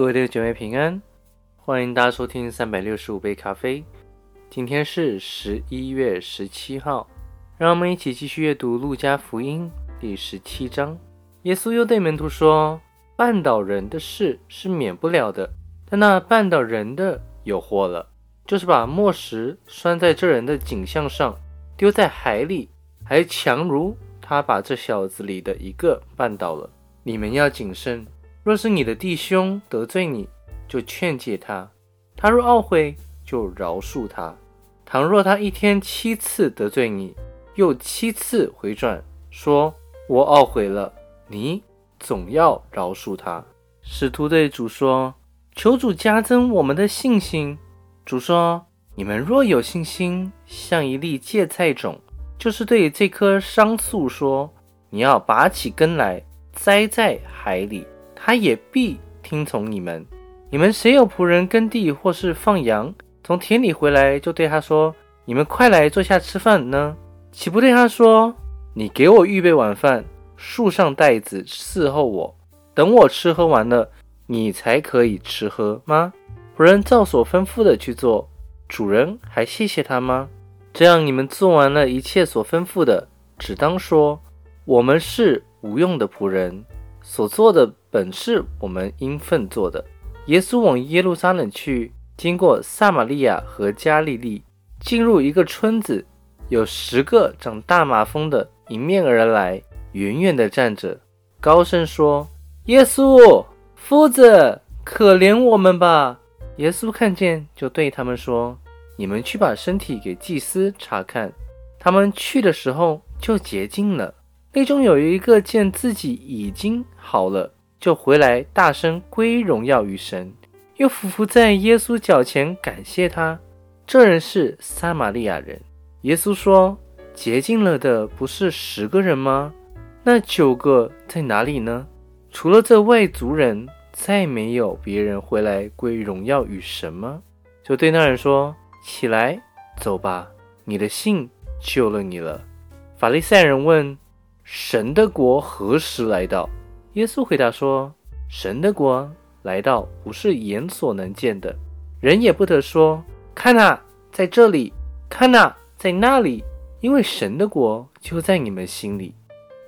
各位弟兄姐妹平安，欢迎大家收听三百六十五杯咖啡。今天是十一月十七号，让我们一起继续阅读路加福音第十七章。耶稣又对门徒说：“绊倒人的事是免不了的，但那绊倒人的有祸了，就是把磨石拴在这人的颈项上，丢在海里，还强如他把这小子里的一个绊倒了。你们要谨慎。”若是你的弟兄得罪你，就劝诫他；他若懊悔，就饶恕他。倘若他一天七次得罪你，又七次回转说“我懊悔了”，你总要饶恕他。使徒对主说：“求主加增我们的信心。”主说：“你们若有信心，像一粒芥菜种，就是对这棵桑树说：‘你要拔起根来，栽在海里。’”他也必听从你们。你们谁有仆人耕地或是放羊，从田里回来，就对他说：“你们快来坐下吃饭呢？”岂不对他说：“你给我预备晚饭，束上带子伺候我，等我吃喝完了，你才可以吃喝吗？”仆人照所吩咐的去做，主人还谢谢他吗？这样你们做完了一切所吩咐的，只当说：“我们是无用的仆人。”所做的本是我们应份做的。耶稣往耶路撒冷去，经过撒玛利亚和加利利，进入一个村子，有十个长大麻风的迎面而来，远远地站着，高声说：“耶稣，夫子，可怜我们吧！”耶稣看见，就对他们说：“你们去把身体给祭司查看。”他们去的时候，就洁净了。内中有一个见自己已经好了，就回来大声归荣耀于神，又俯伏在耶稣脚前感谢他。这人是撒玛利亚人。耶稣说：“洁净了的不是十个人吗？那九个在哪里呢？除了这外族人，再没有别人回来归荣耀于神吗？”就对那人说：“起来，走吧，你的信救了你了。”法利赛人问。神的国何时来到？耶稣回答说：“神的国来到，不是眼所能见的，人也不得说：看啊，在这里；看啊，在那里。因为神的国就在你们心里。”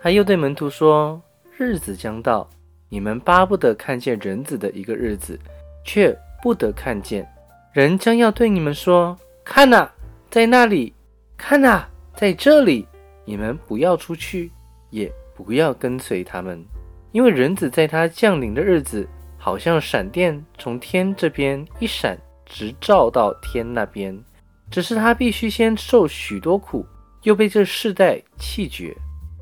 他又对门徒说：“日子将到，你们巴不得看见人子的一个日子，却不得看见。人将要对你们说：看啊，在那里；看啊，在这里。你们不要出去。”也不要跟随他们，因为人子在他降临的日子，好像闪电从天这边一闪，直照到天那边。只是他必须先受许多苦，又被这世代弃绝。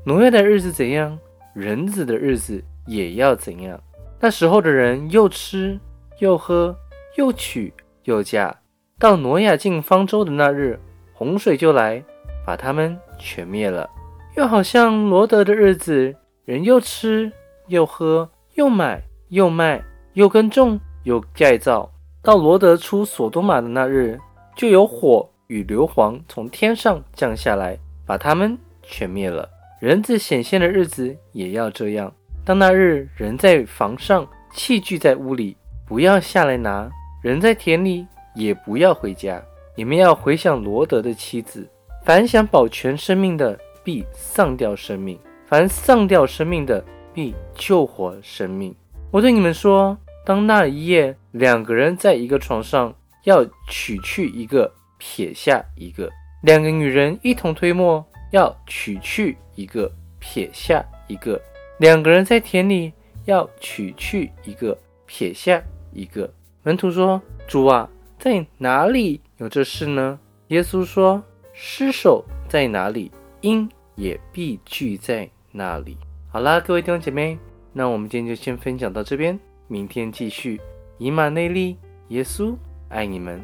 挪亚的日子怎样，人子的日子也要怎样。那时候的人又吃又喝，又娶又嫁。到挪亚进方舟的那日，洪水就来，把他们全灭了。又好像罗德的日子，人又吃又喝，又买又卖，又耕种又盖造。到罗德出所多玛的那日，就有火与硫磺从天上降下来，把他们全灭了。人子显现的日子也要这样。当那日，人在房上，器具在屋里，不要下来拿；人在田里，也不要回家。你们要回想罗德的妻子，凡想保全生命的。必丧掉生命，凡丧掉生命的，必救活生命。我对你们说，当那一夜两个人在一个床上，要取去一个，撇下一个；两个女人一同推磨，要取去一个，撇下一个；两个人在田里，要取去一个，撇下一个。门徒说：“主啊，在哪里有这事呢？”耶稣说：“尸首在哪里？”因也必聚在那里。好啦，各位弟兄姐妹，那我们今天就先分享到这边，明天继续。以马内利，耶稣爱你们。